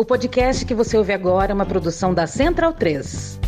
O podcast que você ouve agora é uma produção da Central 3.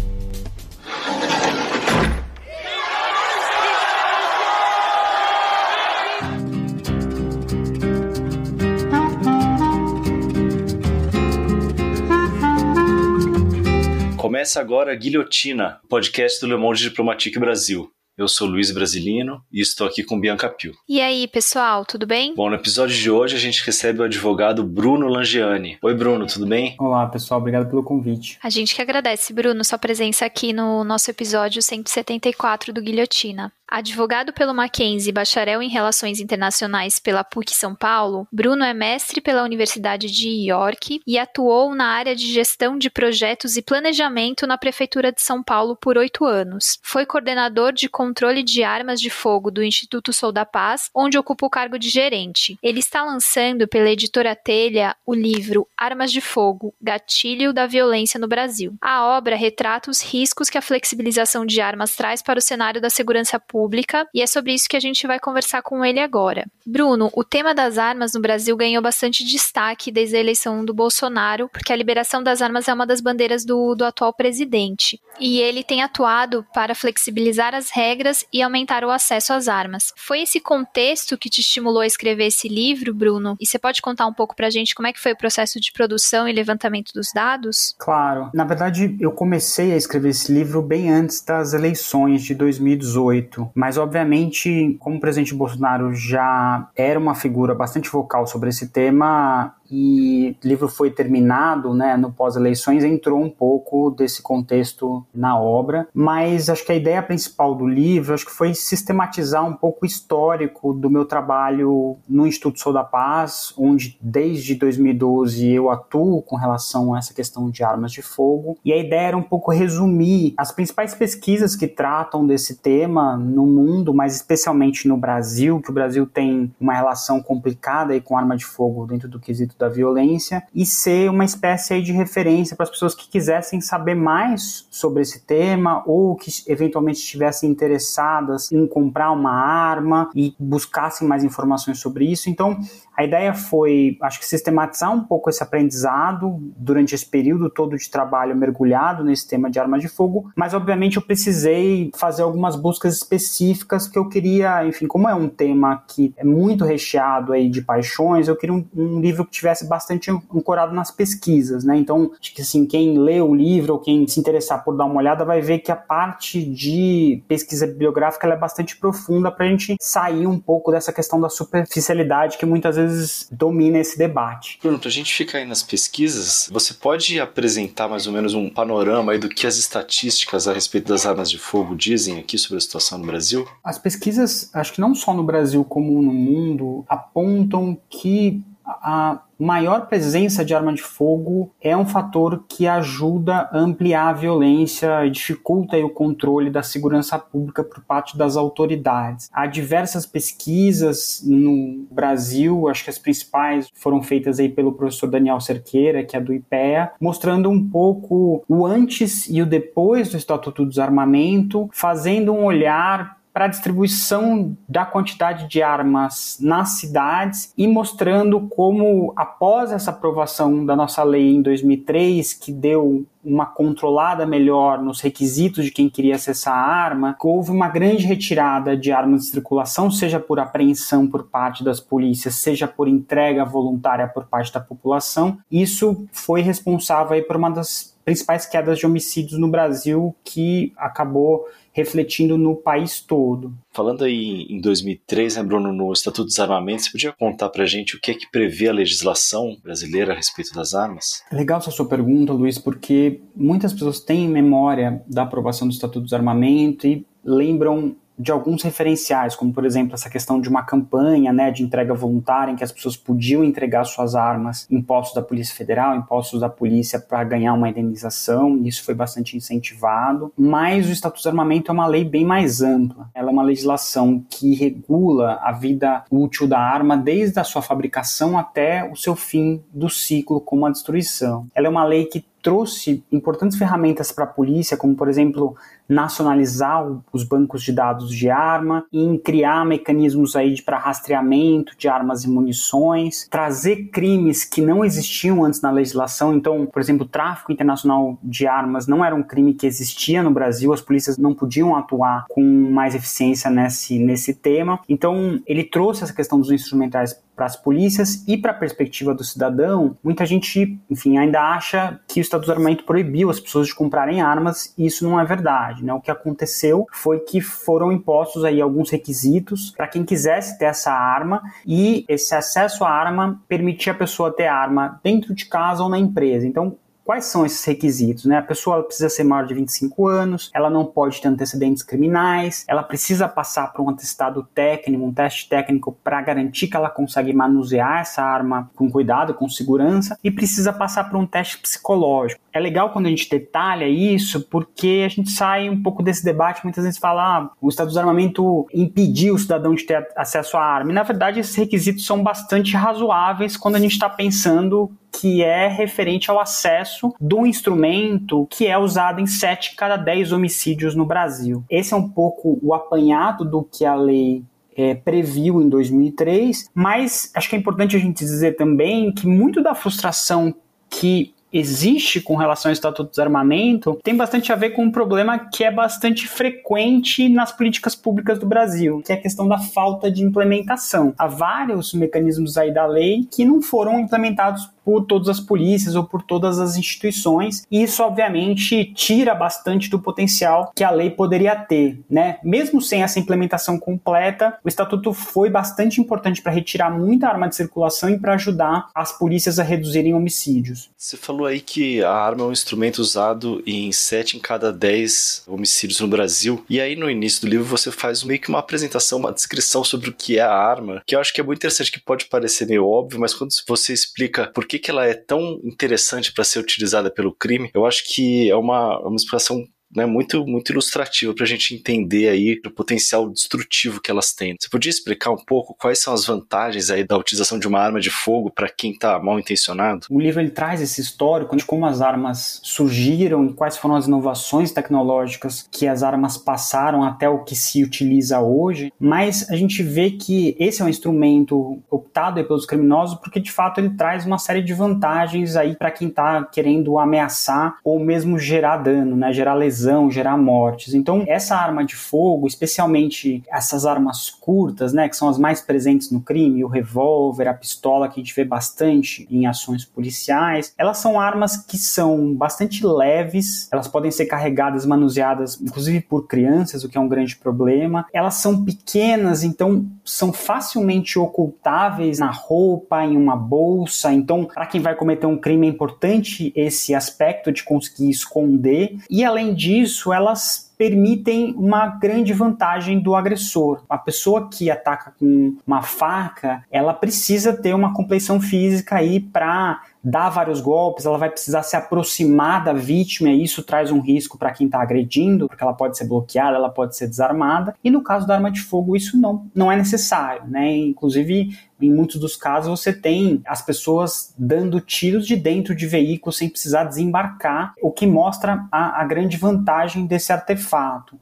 Começa agora a Guilhotina, podcast do Le Monde Diplomatique Brasil. Eu sou Luiz Brasilino e estou aqui com Bianca Pio. E aí, pessoal, tudo bem? Bom, no episódio de hoje a gente recebe o advogado Bruno Langiani. Oi, Bruno, tudo bem? Olá, pessoal, obrigado pelo convite. A gente que agradece, Bruno, sua presença aqui no nosso episódio 174 do Guilhotina. Advogado pelo Mackenzie, bacharel em Relações Internacionais pela PUC São Paulo, Bruno é mestre pela Universidade de York e atuou na área de gestão de projetos e planejamento na Prefeitura de São Paulo por oito anos. Foi coordenador de controle de armas de fogo do Instituto Sou da Paz, onde ocupa o cargo de gerente. Ele está lançando pela editora Telha o livro Armas de Fogo Gatilho da Violência no Brasil. A obra retrata os riscos que a flexibilização de armas traz para o cenário da segurança pública Pública, e é sobre isso que a gente vai conversar com ele agora. Bruno, o tema das armas no Brasil ganhou bastante destaque desde a eleição do Bolsonaro, porque a liberação das armas é uma das bandeiras do, do atual presidente. E ele tem atuado para flexibilizar as regras e aumentar o acesso às armas. Foi esse contexto que te estimulou a escrever esse livro, Bruno? E você pode contar um pouco pra gente como é que foi o processo de produção e levantamento dos dados? Claro. Na verdade, eu comecei a escrever esse livro bem antes das eleições de 2018. Mas, obviamente, como o presidente Bolsonaro já era uma figura bastante vocal sobre esse tema, e o livro foi terminado, né, no pós-eleições, entrou um pouco desse contexto na obra, mas acho que a ideia principal do livro acho que foi sistematizar um pouco o histórico do meu trabalho no Instituto Sou da Paz, onde desde 2012 eu atuo com relação a essa questão de armas de fogo, e a ideia era um pouco resumir as principais pesquisas que tratam desse tema no mundo, mas especialmente no Brasil, que o Brasil tem uma relação complicada aí com arma de fogo dentro do quesito da violência e ser uma espécie de referência para as pessoas que quisessem saber mais sobre esse tema ou que eventualmente estivessem interessadas em comprar uma arma e buscassem mais informações sobre isso. Então, a ideia foi, acho que, sistematizar um pouco esse aprendizado durante esse período todo de trabalho mergulhado nesse tema de armas de fogo, mas obviamente eu precisei fazer algumas buscas específicas que eu queria, enfim, como é um tema que é muito recheado aí de paixões, eu queria um, um livro que tivesse bastante ancorado nas pesquisas, né? Então, acho que assim, quem lê o livro ou quem se interessar por dar uma olhada vai ver que a parte de pesquisa bibliográfica é bastante profunda para a gente sair um pouco dessa questão da superficialidade que muitas vezes domina esse debate. Bruno, para a gente ficar aí nas pesquisas, você pode apresentar mais ou menos um panorama aí do que as estatísticas a respeito das armas de fogo dizem aqui sobre a situação no Brasil? As pesquisas, acho que não só no Brasil como no mundo, apontam que a maior presença de arma de fogo é um fator que ajuda a ampliar a violência e dificulta o controle da segurança pública por parte das autoridades. Há diversas pesquisas no Brasil, acho que as principais foram feitas aí pelo professor Daniel Cerqueira, que é do IPEA, mostrando um pouco o antes e o depois do Estatuto do Desarmamento, fazendo um olhar para a distribuição da quantidade de armas nas cidades e mostrando como, após essa aprovação da nossa lei em 2003, que deu uma controlada melhor nos requisitos de quem queria acessar a arma, houve uma grande retirada de armas de circulação, seja por apreensão por parte das polícias, seja por entrega voluntária por parte da população. Isso foi responsável por uma das principais quedas de homicídios no Brasil que acabou refletindo no país todo. Falando aí em 2003, né, Bruno, no Estatuto dos Armamentos, você podia contar para a gente o que é que prevê a legislação brasileira a respeito das armas? Legal essa sua pergunta, Luiz, porque muitas pessoas têm memória da aprovação do Estatuto dos Armamentos e lembram de alguns referenciais, como por exemplo essa questão de uma campanha né, de entrega voluntária em que as pessoas podiam entregar suas armas em postos da Polícia Federal, em postos da polícia para ganhar uma indenização, isso foi bastante incentivado. Mas o Estatuto de Armamento é uma lei bem mais ampla. Ela é uma legislação que regula a vida útil da arma desde a sua fabricação até o seu fim do ciclo como a destruição. Ela é uma lei que trouxe importantes ferramentas para a polícia, como por exemplo nacionalizar os bancos de dados de arma, em criar mecanismos aí para rastreamento de armas e munições, trazer crimes que não existiam antes na legislação. Então, por exemplo, o tráfico internacional de armas não era um crime que existia no Brasil, as polícias não podiam atuar com mais eficiência nesse, nesse tema. Então, ele trouxe essa questão dos instrumentais para as polícias e para a perspectiva do cidadão, muita gente, enfim, ainda acha que o Estado do Armamento proibiu as pessoas de comprarem armas e isso não é verdade, né? O que aconteceu foi que foram impostos aí alguns requisitos para quem quisesse ter essa arma e esse acesso à arma permitia a pessoa ter arma dentro de casa ou na empresa. Então, Quais são esses requisitos? Né? A pessoa precisa ser maior de 25 anos, ela não pode ter antecedentes criminais, ela precisa passar por um atestado técnico, um teste técnico para garantir que ela consegue manusear essa arma com cuidado, com segurança, e precisa passar por um teste psicológico. É legal quando a gente detalha isso, porque a gente sai um pouco desse debate, muitas vezes fala, ah, o Estado do Armamento impediu o cidadão de ter acesso à arma. E na verdade esses requisitos são bastante razoáveis quando a gente está pensando que é referente ao acesso do instrumento que é usado em 7 cada 10 homicídios no Brasil. Esse é um pouco o apanhado do que a lei é, previu em 2003, mas acho que é importante a gente dizer também que muito da frustração que existe com relação ao Estatuto do Desarmamento tem bastante a ver com um problema que é bastante frequente nas políticas públicas do Brasil, que é a questão da falta de implementação. Há vários mecanismos aí da lei que não foram implementados por todas as polícias ou por todas as instituições, e isso obviamente tira bastante do potencial que a lei poderia ter, né? Mesmo sem essa implementação completa, o estatuto foi bastante importante para retirar muita arma de circulação e para ajudar as polícias a reduzirem homicídios. Você falou aí que a arma é um instrumento usado em 7 em cada 10 homicídios no Brasil, e aí no início do livro você faz meio que uma apresentação, uma descrição sobre o que é a arma, que eu acho que é muito interessante, que pode parecer meio óbvio, mas quando você explica por que, que ela é tão interessante para ser utilizada pelo crime, eu acho que é uma, uma explicação né, muito, muito ilustrativa para a gente entender aí o potencial destrutivo que elas têm. Você podia explicar um pouco quais são as vantagens aí da utilização de uma arma de fogo para quem está mal intencionado? O livro ele traz esse histórico de como as armas surgiram e quais foram as inovações tecnológicas que as armas passaram até o que se utiliza hoje, mas a gente vê que esse é um instrumento optado pelos criminosos porque de fato ele traz uma série de vantagens aí para quem está querendo ameaçar ou mesmo gerar dano, né, gerar lesão lesão, gerar mortes. Então, essa arma de fogo, especialmente essas armas curtas, né, que são as mais presentes no crime, o revólver, a pistola que a gente vê bastante em ações policiais, elas são armas que são bastante leves, elas podem ser carregadas, manuseadas, inclusive por crianças, o que é um grande problema. Elas são pequenas, então são facilmente ocultáveis na roupa, em uma bolsa. Então, para quem vai cometer um crime é importante esse aspecto de conseguir esconder. E além disso, disso, elas permitem uma grande vantagem do agressor. A pessoa que ataca com uma faca, ela precisa ter uma compleição física aí para dar vários golpes, ela vai precisar se aproximar da vítima e isso traz um risco para quem está agredindo, porque ela pode ser bloqueada, ela pode ser desarmada. E no caso da arma de fogo, isso não, não é necessário, né? Inclusive, em muitos dos casos você tem as pessoas dando tiros de dentro de veículos sem precisar desembarcar, o que mostra a, a grande vantagem desse artefato.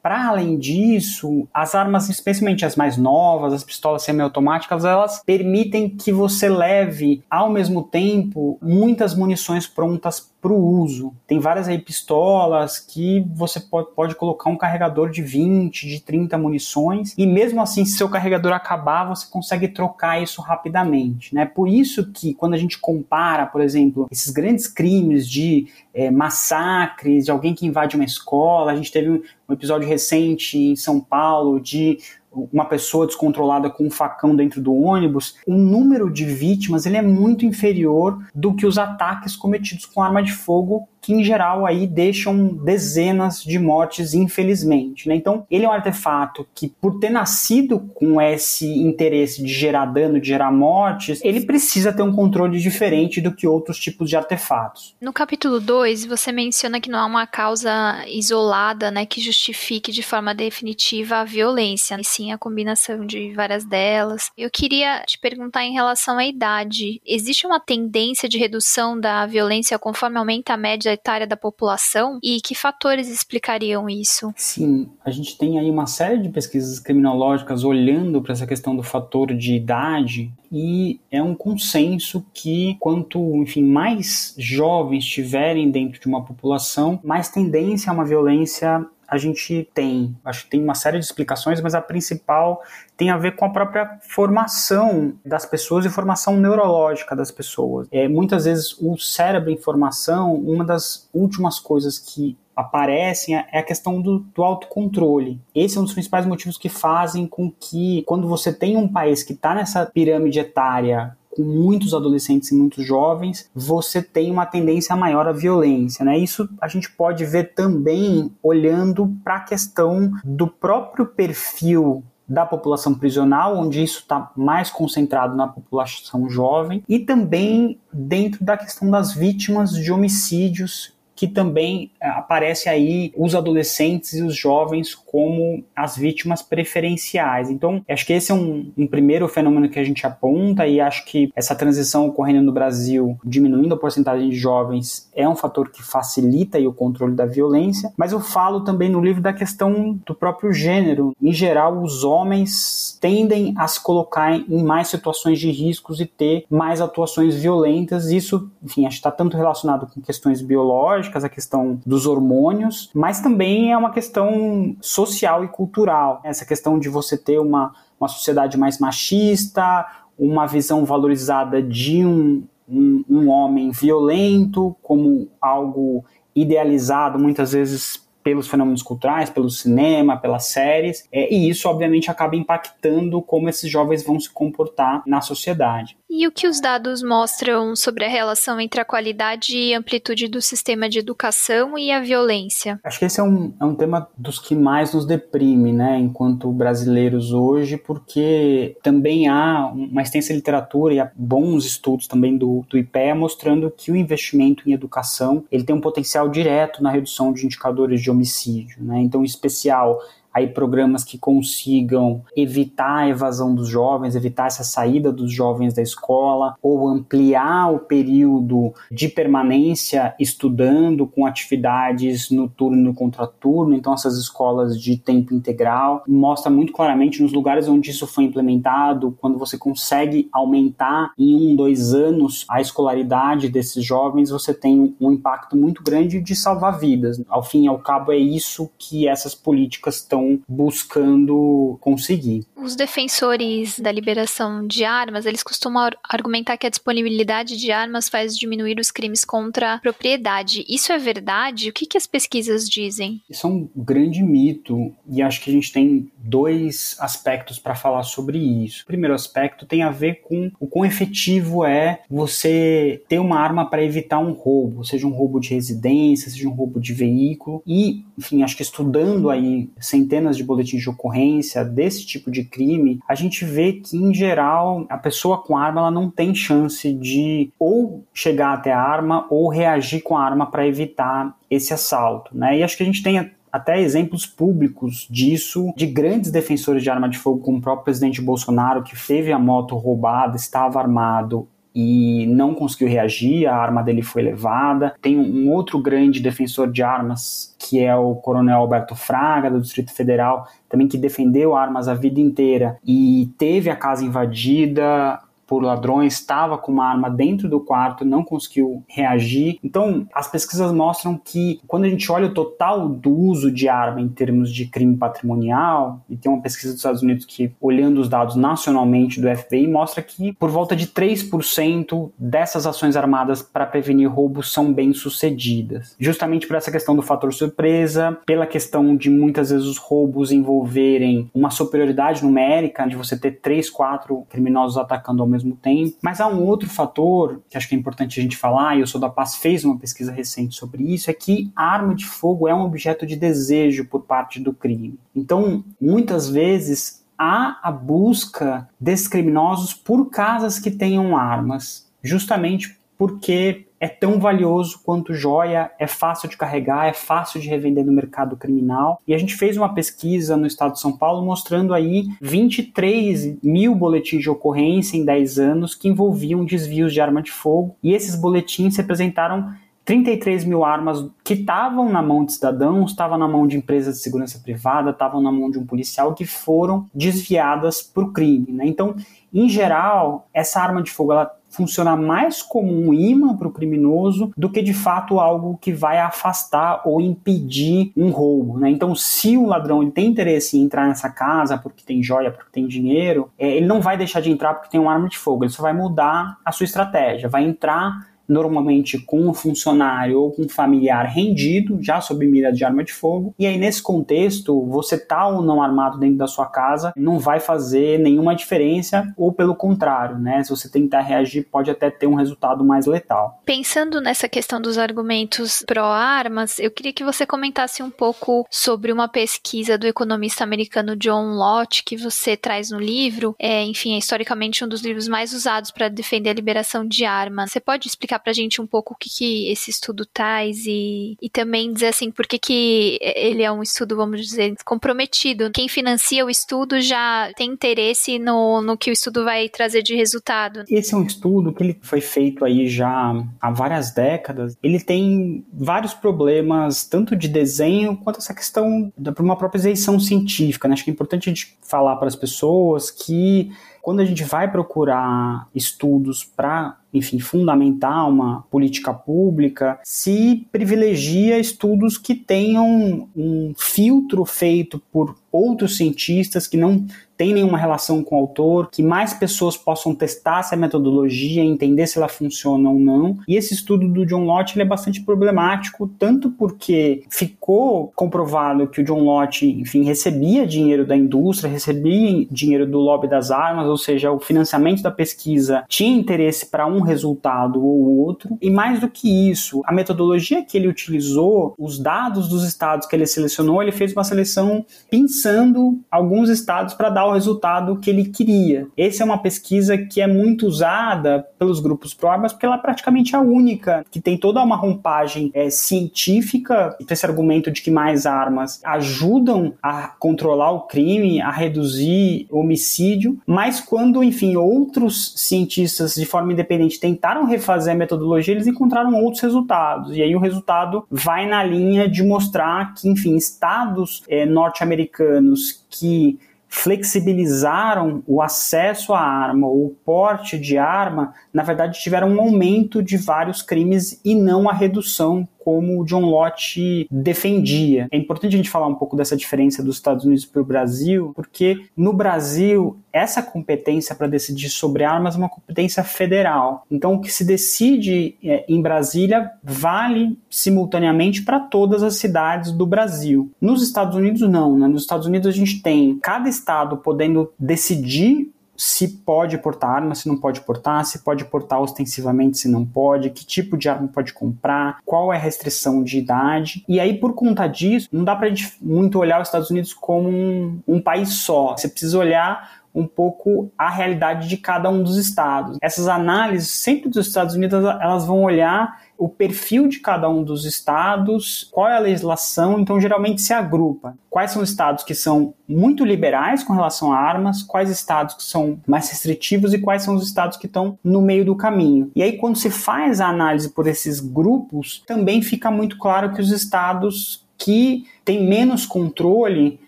Para além disso, as armas, especialmente as mais novas, as pistolas semiautomáticas, elas permitem que você leve ao mesmo tempo muitas munições prontas para o uso. Tem várias aí pistolas que você pode, pode colocar um carregador de 20, de 30 munições, e mesmo assim, se seu carregador acabar, você consegue trocar isso rapidamente. Né? Por isso que quando a gente compara, por exemplo, esses grandes crimes de é, massacres, de alguém que invade uma escola, a gente teve um, um episódio recente em São Paulo de uma pessoa descontrolada com um facão dentro do ônibus, o número de vítimas ele é muito inferior do que os ataques cometidos com arma de fogo que em geral aí deixam dezenas de mortes, infelizmente. Né? Então, ele é um artefato que, por ter nascido com esse interesse de gerar dano, de gerar mortes, ele precisa ter um controle diferente do que outros tipos de artefatos. No capítulo 2, você menciona que não há uma causa isolada né, que justifique de forma definitiva a violência. Esse assim, a combinação de várias delas. Eu queria te perguntar em relação à idade. Existe uma tendência de redução da violência conforme aumenta a média etária da população? E que fatores explicariam isso? Sim, a gente tem aí uma série de pesquisas criminológicas olhando para essa questão do fator de idade e é um consenso que quanto, enfim, mais jovens estiverem dentro de uma população, mais tendência a uma violência a gente tem. Acho que tem uma série de explicações, mas a principal tem a ver com a própria formação das pessoas e formação neurológica das pessoas. É, muitas vezes o cérebro em formação, uma das últimas coisas que aparecem é a questão do, do, autocontrole. Esse é um dos principais motivos que fazem com que, quando você tem um país que está nessa pirâmide etária com muitos adolescentes e muitos jovens, você tem uma tendência maior à violência. Né? Isso a gente pode ver também olhando para a questão do próprio perfil da população prisional, onde isso está mais concentrado na população jovem, e também dentro da questão das vítimas de homicídios que também é, aparece aí os adolescentes e os jovens como as vítimas preferenciais. Então, acho que esse é um, um, primeiro fenômeno que a gente aponta e acho que essa transição ocorrendo no Brasil, diminuindo a porcentagem de jovens, é um fator que facilita o controle da violência. Mas eu falo também no livro da questão do próprio gênero. Em geral, os homens tendem a se colocar em mais situações de riscos e ter mais atuações violentas. Isso, enfim, acho que está tanto relacionado com questões biológicas biológicas, a questão dos hormônios, mas também é uma questão social e cultural. Essa questão de você ter uma, uma sociedade mais machista, uma visão valorizada de um, um, um homem violento como algo idealizado muitas vezes pelos fenômenos culturais, pelo cinema, pelas séries, é, e isso obviamente acaba impactando como esses jovens vão se comportar na sociedade. E o que os dados mostram sobre a relação entre a qualidade e amplitude do sistema de educação e a violência? Acho que esse é um, é um tema dos que mais nos deprime, né, enquanto brasileiros hoje, porque também há uma extensa literatura e há bons estudos também do, do IPEA mostrando que o investimento em educação ele tem um potencial direto na redução de indicadores de homicídio, né, então em especial aí programas que consigam evitar a evasão dos jovens, evitar essa saída dos jovens da escola, ou ampliar o período de permanência estudando com atividades no turno e no contraturno, então essas escolas de tempo integral, mostra muito claramente nos lugares onde isso foi implementado, quando você consegue aumentar em um, dois anos a escolaridade desses jovens, você tem um impacto muito grande de salvar vidas. Ao fim e ao cabo, é isso que essas políticas estão buscando conseguir. Os defensores da liberação de armas, eles costumam argumentar que a disponibilidade de armas faz diminuir os crimes contra a propriedade. Isso é verdade? O que, que as pesquisas dizem? Isso é um grande mito e acho que a gente tem dois aspectos para falar sobre isso. O primeiro aspecto tem a ver com o quão efetivo é você ter uma arma para evitar um roubo, seja um roubo de residência, seja um roubo de veículo. E, enfim, acho que estudando aí centenas de boletins de ocorrência desse tipo de crime, a gente vê que, em geral, a pessoa com arma ela não tem chance de ou chegar até a arma ou reagir com a arma para evitar esse assalto. Né? E acho que a gente tem até exemplos públicos disso, de grandes defensores de arma de fogo, como o próprio presidente Bolsonaro, que teve a moto roubada, estava armado e não conseguiu reagir, a arma dele foi levada. Tem um outro grande defensor de armas, que é o Coronel Alberto Fraga, do Distrito Federal, também que defendeu armas a vida inteira e teve a casa invadida, por ladrões, estava com uma arma dentro do quarto, não conseguiu reagir. Então, as pesquisas mostram que quando a gente olha o total do uso de arma em termos de crime patrimonial, e tem uma pesquisa dos Estados Unidos que, olhando os dados nacionalmente do FBI, mostra que por volta de 3% dessas ações armadas para prevenir roubos são bem sucedidas. Justamente por essa questão do fator surpresa, pela questão de muitas vezes os roubos envolverem uma superioridade numérica, de você ter 3, 4 criminosos atacando ao mesmo mesmo tempo. Mas há um outro fator que acho que é importante a gente falar, e o Sou da Paz fez uma pesquisa recente sobre isso, é que a arma de fogo é um objeto de desejo por parte do crime. Então, muitas vezes há a busca desses criminosos por casas que tenham armas, justamente porque é tão valioso quanto joia, é fácil de carregar, é fácil de revender no mercado criminal. E a gente fez uma pesquisa no estado de São Paulo mostrando aí 23 mil boletins de ocorrência em 10 anos que envolviam desvios de arma de fogo. E esses boletins representaram 33 mil armas que estavam na mão de cidadãos, estavam na mão de empresas de segurança privada, estavam na mão de um policial que foram desviadas para o crime. Né? Então, em geral, essa arma de fogo ela funciona mais como um imã para o criminoso do que de fato algo que vai afastar ou impedir um roubo. Né? Então, se o ladrão ele tem interesse em entrar nessa casa porque tem joia, porque tem dinheiro, é, ele não vai deixar de entrar porque tem uma arma de fogo, ele só vai mudar a sua estratégia, vai entrar normalmente com um funcionário ou com um familiar rendido, já sob mira de arma de fogo. E aí, nesse contexto, você tá ou não armado dentro da sua casa não vai fazer nenhuma diferença, ou pelo contrário, né? Se você tentar reagir, pode até ter um resultado mais letal. Pensando nessa questão dos argumentos pró-armas, eu queria que você comentasse um pouco sobre uma pesquisa do economista americano John Lott que você traz no livro. É, enfim, é historicamente um dos livros mais usados para defender a liberação de armas. Você pode explicar explicar pra gente um pouco o que, que esse estudo traz e, e também dizer assim, por que, que ele é um estudo, vamos dizer, comprometido. Quem financia o estudo já tem interesse no, no que o estudo vai trazer de resultado. Esse é um estudo que ele foi feito aí já há várias décadas. Ele tem vários problemas, tanto de desenho quanto essa questão da uma própria isenção científica. Né? Acho que é importante a gente falar para as pessoas que quando a gente vai procurar estudos para enfim, fundamentar uma política pública, se privilegia estudos que tenham um filtro feito por outros cientistas que não tem nenhuma relação com o autor, que mais pessoas possam testar essa metodologia, entender se ela funciona ou não. E esse estudo do John Lott é bastante problemático, tanto porque ficou comprovado que o John Lott, enfim, recebia dinheiro da indústria, recebia dinheiro do lobby das armas, ou seja, o financiamento da pesquisa tinha interesse para um resultado ou outro. E mais do que isso, a metodologia que ele utilizou, os dados dos estados que ele selecionou, ele fez uma seleção pensando alguns estados para dar o resultado que ele queria. Essa é uma pesquisa que é muito usada pelos grupos pró-armas porque ela é praticamente a única que tem toda uma roupagem é, científica para esse argumento de que mais armas ajudam a controlar o crime, a reduzir homicídio, mas quando, enfim, outros cientistas de forma independente tentaram refazer a metodologia, eles encontraram outros resultados. E aí o resultado vai na linha de mostrar que, enfim, estados é, norte-americanos que flexibilizaram o acesso à arma, o porte de arma, na verdade tiveram um aumento de vários crimes e não a redução como o John Lott defendia. É importante a gente falar um pouco dessa diferença dos Estados Unidos para o Brasil, porque no Brasil essa competência para decidir sobre armas é uma competência federal. Então o que se decide é, em Brasília vale simultaneamente para todas as cidades do Brasil. Nos Estados Unidos não, né? Nos Estados Unidos a gente tem cada estado podendo decidir se pode portar arma, se não pode portar, se pode portar ostensivamente, se não pode, que tipo de arma pode comprar, qual é a restrição de idade. E aí, por conta disso, não dá pra gente muito olhar os Estados Unidos como um, um país só. Você precisa olhar um pouco a realidade de cada um dos estados. Essas análises, sempre dos Estados Unidos, elas vão olhar o perfil de cada um dos estados, qual é a legislação, então geralmente se agrupa. Quais são os estados que são muito liberais com relação a armas, quais estados que são mais restritivos e quais são os estados que estão no meio do caminho. E aí, quando se faz a análise por esses grupos, também fica muito claro que os estados que têm menos controle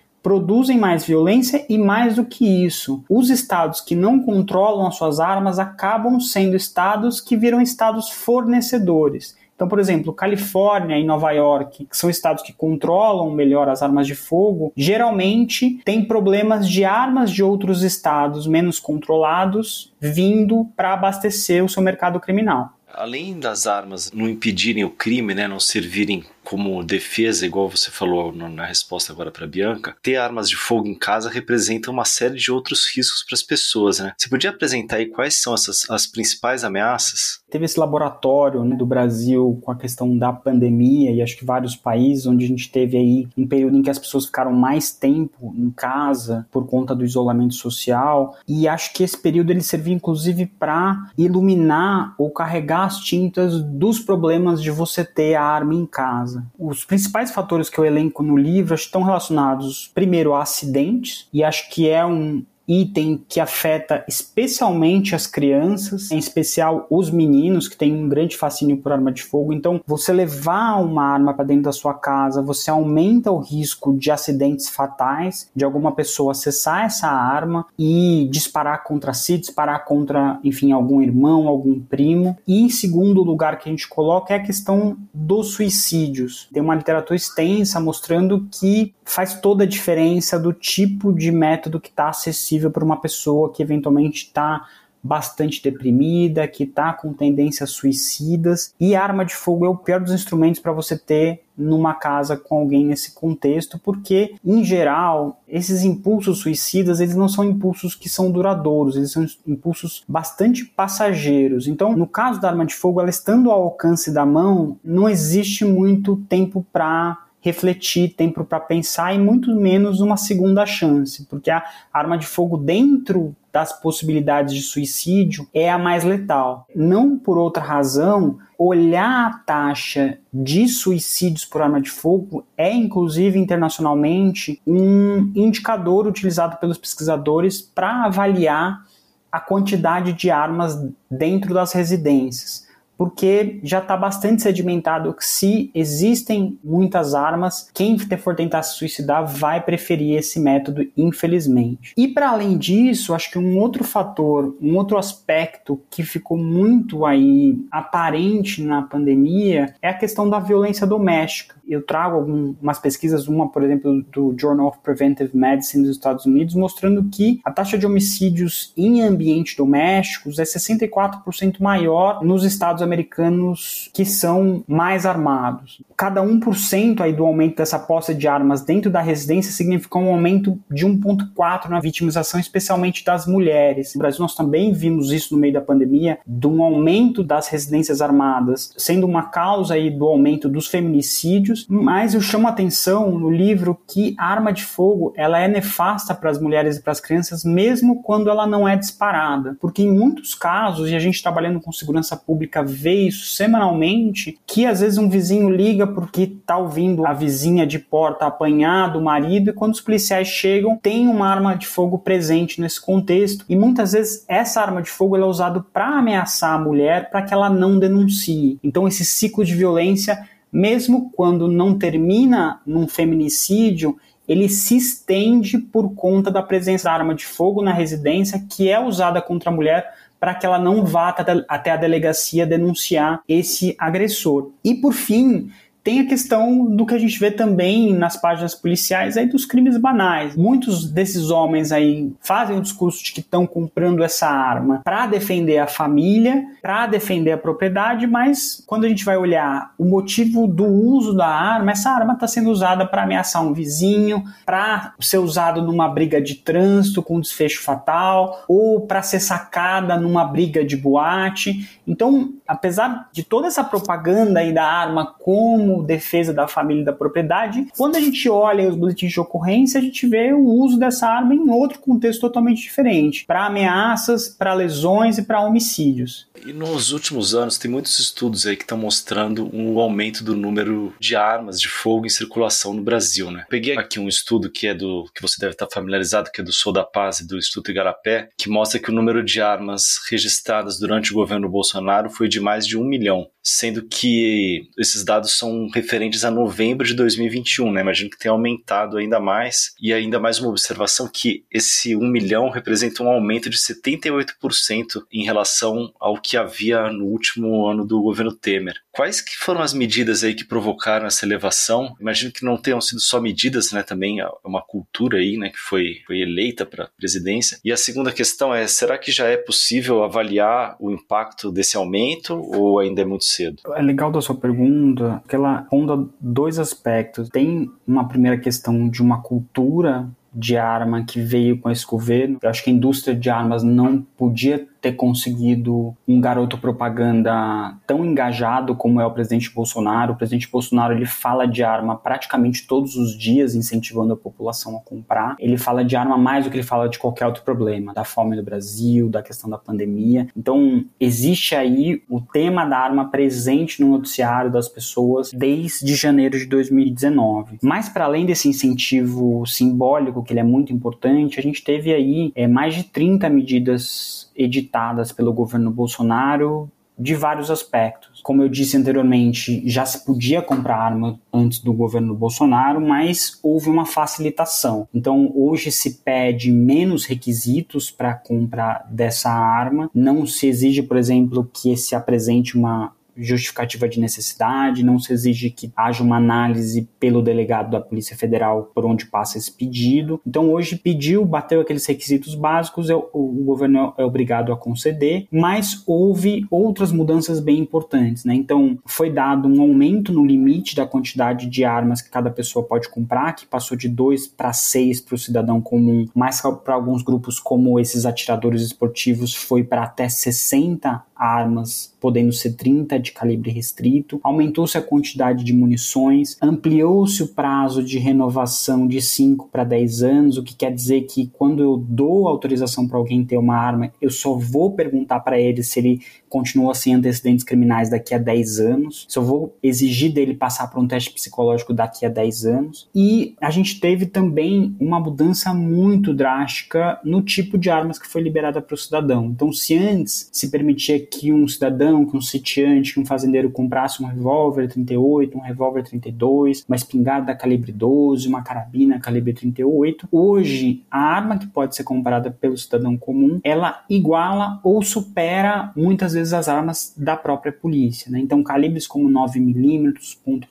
produzem mais violência e mais do que isso, os estados que não controlam as suas armas acabam sendo estados que viram estados fornecedores. Então, por exemplo, Califórnia e Nova York, que são estados que controlam melhor as armas de fogo, geralmente têm problemas de armas de outros estados menos controlados vindo para abastecer o seu mercado criminal além das armas não impedirem o crime, né, não servirem como defesa, igual você falou na resposta agora para Bianca, ter armas de fogo em casa representa uma série de outros riscos para as pessoas, né? Você podia apresentar aí quais são essas as principais ameaças? Teve esse laboratório né, do Brasil com a questão da pandemia e acho que vários países onde a gente teve aí um período em que as pessoas ficaram mais tempo em casa por conta do isolamento social e acho que esse período ele servia inclusive para iluminar ou carregar as tintas dos problemas de você ter a arma em casa. Os principais fatores que eu elenco no livro estão relacionados primeiro a acidentes e acho que é um, item que afeta especialmente as crianças, em especial os meninos que têm um grande fascínio por arma de fogo. Então, você levar uma arma para dentro da sua casa, você aumenta o risco de acidentes fatais, de alguma pessoa acessar essa arma e disparar contra si, disparar contra, enfim, algum irmão, algum primo. E em segundo lugar que a gente coloca é a questão dos suicídios. Tem uma literatura extensa mostrando que faz toda a diferença do tipo de método que está acessível para uma pessoa que eventualmente está bastante deprimida, que está com tendências suicidas. E arma de fogo é o pior dos instrumentos para você ter numa casa com alguém nesse contexto, porque em geral esses impulsos suicidas eles não são impulsos que são duradouros, eles são impulsos bastante passageiros. Então, no caso da arma de fogo, ela estando ao alcance da mão, não existe muito tempo para refletir, tempo para pensar e muito menos uma segunda chance, porque a arma de fogo dentro das possibilidades de suicídio é a mais letal. Não por outra razão, olhar a taxa de suicídios por arma de fogo é, inclusive internacionalmente, um indicador utilizado pelos pesquisadores para avaliar a quantidade de armas dentro das residências porque já está bastante sedimentado que se existem muitas armas, quem for tentar se suicidar vai preferir esse método, infelizmente. E para além disso, acho que um outro fator, um outro aspecto que ficou muito aí aparente na pandemia é a questão da violência doméstica eu trago algumas pesquisas, uma, por exemplo, do Journal of Preventive Medicine dos Estados Unidos, mostrando que a taxa de homicídios em ambientes domésticos é 64% maior nos estados americanos que são mais armados. Cada 1% aí do aumento dessa posse de armas dentro da residência significa um aumento de 1,4% na vitimização, especialmente das mulheres. No Brasil, nós também vimos isso no meio da pandemia, de um aumento das residências armadas, sendo uma causa aí do aumento dos feminicídios mas eu chamo a atenção no livro que a arma de fogo ela é nefasta para as mulheres e para as crianças, mesmo quando ela não é disparada. Porque em muitos casos, e a gente trabalhando com segurança pública vê isso semanalmente, que às vezes um vizinho liga porque está ouvindo a vizinha de porta apanhar do marido, e quando os policiais chegam, tem uma arma de fogo presente nesse contexto. E muitas vezes essa arma de fogo é usada para ameaçar a mulher para que ela não denuncie. Então esse ciclo de violência mesmo quando não termina num feminicídio, ele se estende por conta da presença da arma de fogo na residência que é usada contra a mulher para que ela não vá até a delegacia denunciar esse agressor. E por fim, tem a questão do que a gente vê também nas páginas policiais aí dos crimes banais. Muitos desses homens aí fazem o discurso de que estão comprando essa arma para defender a família, para defender a propriedade, mas quando a gente vai olhar o motivo do uso da arma, essa arma está sendo usada para ameaçar um vizinho, para ser usado numa briga de trânsito com desfecho fatal, ou para ser sacada numa briga de boate. Então, apesar de toda essa propaganda aí da arma como defesa da família e da propriedade. Quando a gente olha os boletins de ocorrência, a gente vê o uso dessa arma em outro contexto totalmente diferente, para ameaças, para lesões e para homicídios. E nos últimos anos tem muitos estudos aí que estão mostrando um aumento do número de armas de fogo em circulação no Brasil, né? Peguei aqui um estudo que é do que você deve estar familiarizado, que é do Sou da Paz e do Instituto Igarapé, que mostra que o número de armas registradas durante o governo Bolsonaro foi de mais de um milhão, sendo que esses dados são referentes a novembro de 2021, né? Imagino que tenha aumentado ainda mais e ainda mais uma observação que esse um milhão representa um aumento de 78% em relação ao que havia no último ano do governo Temer. Quais que foram as medidas aí que provocaram essa elevação? Imagino que não tenham sido só medidas, né? Também é uma cultura aí, né? Que foi, foi eleita para presidência. E a segunda questão é, será que já é possível avaliar o impacto desse aumento ou ainda é muito cedo? É legal da sua pergunta, porque ela ronda dois aspectos. Tem uma primeira questão de uma cultura de arma que veio com esse governo. Eu acho que a indústria de armas não podia ter conseguido um garoto propaganda tão engajado como é o presidente Bolsonaro. O presidente Bolsonaro ele fala de arma praticamente todos os dias, incentivando a população a comprar. Ele fala de arma mais do que ele fala de qualquer outro problema, da fome no Brasil, da questão da pandemia. Então, existe aí o tema da arma presente no noticiário das pessoas desde janeiro de 2019. Mas para além desse incentivo simbólico, que ele é muito importante, a gente teve aí é, mais de 30 medidas editadas pelo governo Bolsonaro de vários aspectos. Como eu disse anteriormente, já se podia comprar arma antes do governo Bolsonaro, mas houve uma facilitação. Então, hoje se pede menos requisitos para compra dessa arma. Não se exige, por exemplo, que se apresente uma justificativa de necessidade, não se exige que haja uma análise pelo delegado da Polícia Federal por onde passa esse pedido. Então, hoje pediu, bateu aqueles requisitos básicos, é, o governo é obrigado a conceder, mas houve outras mudanças bem importantes. Né? Então, foi dado um aumento no limite da quantidade de armas que cada pessoa pode comprar, que passou de 2 para 6 para o cidadão comum, mas para alguns grupos, como esses atiradores esportivos, foi para até 60 armas, podendo ser 30 de calibre restrito, aumentou-se a quantidade de munições, ampliou-se o prazo de renovação de 5 para 10 anos, o que quer dizer que quando eu dou autorização para alguém ter uma arma, eu só vou perguntar para ele se ele continua sem antecedentes criminais daqui a 10 anos, se eu vou exigir dele passar por um teste psicológico daqui a 10 anos. E a gente teve também uma mudança muito drástica no tipo de armas que foi liberada para o cidadão. Então, se antes se permitia que um cidadão, que um sitiante, que um fazendeiro comprasse um revólver 38, um revólver 32, uma espingarda calibre 12, uma carabina calibre 38, hoje a arma que pode ser comprada pelo cidadão comum, ela iguala ou supera muitas vezes as armas da própria polícia. Né? Então, calibres como 9mm,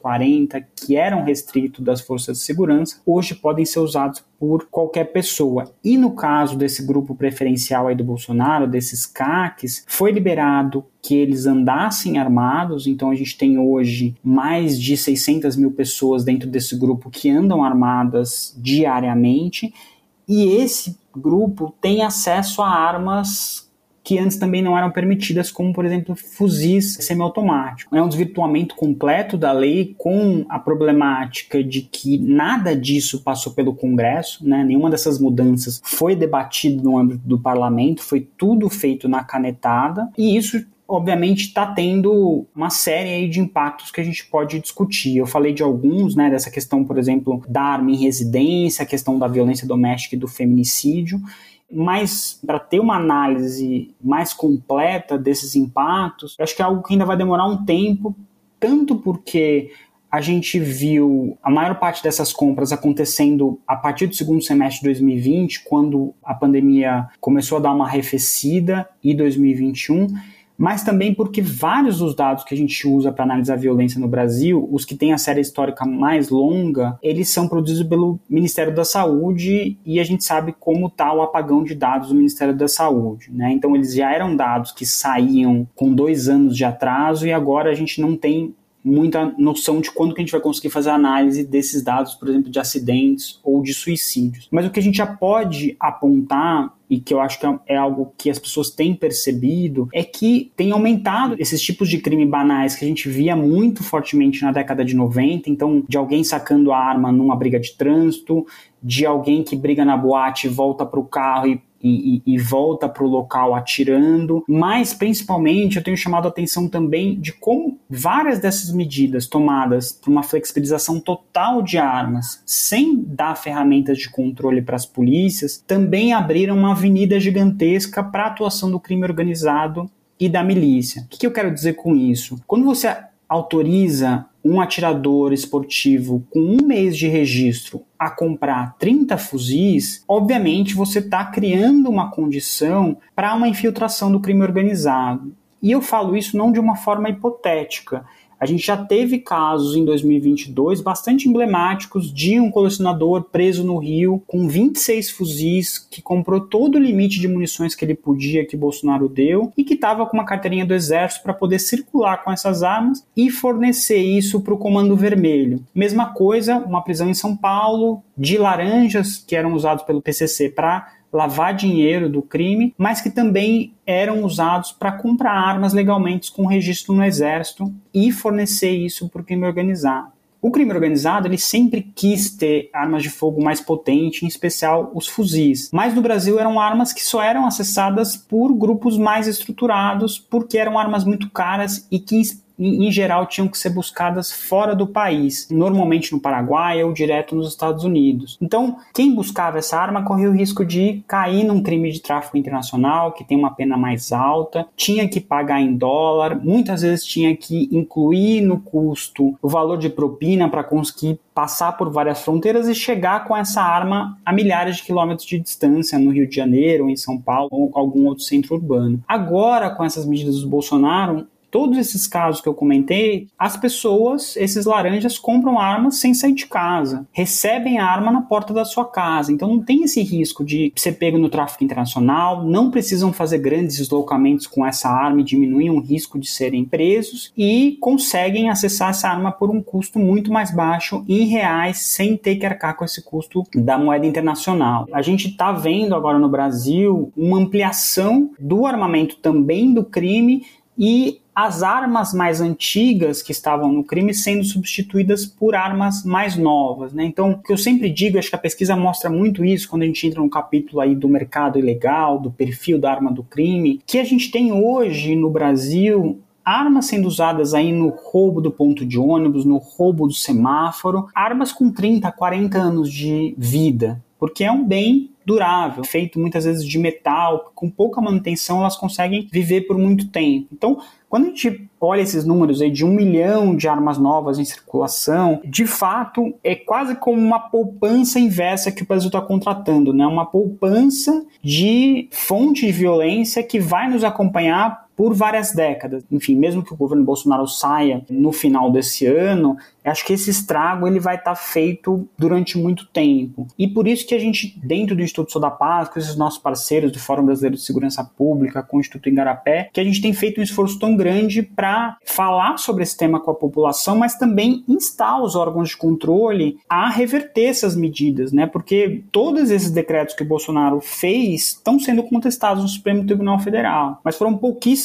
.40, que eram restritos das forças de segurança, hoje podem ser usados por qualquer pessoa. E no caso desse grupo preferencial aí do Bolsonaro, desses CACs, foi liberado que eles andassem armados, então a gente tem hoje mais de 600 mil pessoas dentro desse grupo que andam armadas diariamente, e esse grupo tem acesso a armas que antes também não eram permitidas, como por exemplo fuzis semiautomáticos. É um desvirtuamento completo da lei com a problemática de que nada disso passou pelo Congresso, né? nenhuma dessas mudanças foi debatido no âmbito do parlamento, foi tudo feito na canetada, e isso obviamente está tendo uma série de impactos que a gente pode discutir. Eu falei de alguns, né, dessa questão, por exemplo, da arma em residência, a questão da violência doméstica e do feminicídio, mas para ter uma análise mais completa desses impactos, acho que é algo que ainda vai demorar um tempo, tanto porque a gente viu a maior parte dessas compras acontecendo a partir do segundo semestre de 2020, quando a pandemia começou a dar uma arrefecida, e 2021 mas também porque vários dos dados que a gente usa para analisar a violência no Brasil, os que têm a série histórica mais longa, eles são produzidos pelo Ministério da Saúde e a gente sabe como está o apagão de dados do Ministério da Saúde. Né? Então, eles já eram dados que saíam com dois anos de atraso e agora a gente não tem muita noção de quando que a gente vai conseguir fazer análise desses dados, por exemplo, de acidentes ou de suicídios. Mas o que a gente já pode apontar e que eu acho que é, é algo que as pessoas têm percebido, é que tem aumentado esses tipos de crime banais que a gente via muito fortemente na década de 90, então de alguém sacando a arma numa briga de trânsito, de alguém que briga na boate volta para o carro e e, e, e, volta para o local atirando, mas principalmente eu tenho chamado a atenção também de como várias dessas medidas tomadas para uma flexibilização total de armas, sem dar ferramentas de controle para as polícias, também abriram uma avenida gigantesca para a atuação do crime organizado e da milícia. O que, que eu quero dizer com isso? Quando você autoriza um atirador esportivo com um mês de registro a comprar 30 fuzis, obviamente você está criando uma condição para uma infiltração do crime organizado. E eu falo isso não de uma forma hipotética. A gente já teve casos em 2022 bastante emblemáticos de um colecionador preso no Rio com 26 fuzis que comprou todo o limite de munições que ele podia que Bolsonaro deu e que estava com uma carteirinha do exército para poder circular com essas armas e fornecer isso para o Comando Vermelho. Mesma coisa, uma prisão em São Paulo de laranjas que eram usados pelo PCC para lavar dinheiro do crime, mas que também eram usados para comprar armas legalmente com registro no exército e fornecer isso para o crime organizado. O crime organizado ele sempre quis ter armas de fogo mais potentes, em especial os fuzis. Mas no Brasil eram armas que só eram acessadas por grupos mais estruturados, porque eram armas muito caras e que em geral tinham que ser buscadas fora do país, normalmente no Paraguai ou direto nos Estados Unidos. Então, quem buscava essa arma corria o risco de cair num crime de tráfico internacional, que tem uma pena mais alta, tinha que pagar em dólar, muitas vezes tinha que incluir no custo o valor de propina para conseguir passar por várias fronteiras e chegar com essa arma a milhares de quilômetros de distância no Rio de Janeiro, em São Paulo ou algum outro centro urbano. Agora, com essas medidas do Bolsonaro, todos esses casos que eu comentei, as pessoas, esses laranjas, compram armas sem sair de casa, recebem a arma na porta da sua casa. Então não tem esse risco de ser pego no tráfico internacional, não precisam fazer grandes deslocamentos com essa arma e diminuem o risco de serem presos e conseguem acessar essa arma por um custo muito mais baixo em reais, sem ter que arcar com esse custo da moeda internacional. A gente está vendo agora no Brasil uma ampliação do armamento também do crime e as armas mais antigas que estavam no crime sendo substituídas por armas mais novas. Né? Então, o que eu sempre digo, acho que a pesquisa mostra muito isso quando a gente entra no capítulo aí do mercado ilegal, do perfil da arma do crime, que a gente tem hoje no Brasil armas sendo usadas aí no roubo do ponto de ônibus, no roubo do semáforo, armas com 30, 40 anos de vida, porque é um bem durável, feito muitas vezes de metal, com pouca manutenção elas conseguem viver por muito tempo. Então, quando a gente olha esses números aí de um milhão de armas novas em circulação, de fato é quase como uma poupança inversa que o Brasil está contratando, né? Uma poupança de fonte de violência que vai nos acompanhar por várias décadas. Enfim, mesmo que o governo Bolsonaro saia no final desse ano, acho que esse estrago ele vai estar tá feito durante muito tempo. E por isso que a gente, dentro do Instituto Sou da Paz, com esses nossos parceiros do Fórum Brasileiro de Segurança Pública, com o Instituto Engarapé, que a gente tem feito um esforço tão grande para falar sobre esse tema com a população, mas também instar os órgãos de controle a reverter essas medidas, né? Porque todos esses decretos que o Bolsonaro fez estão sendo contestados no Supremo Tribunal Federal, mas foram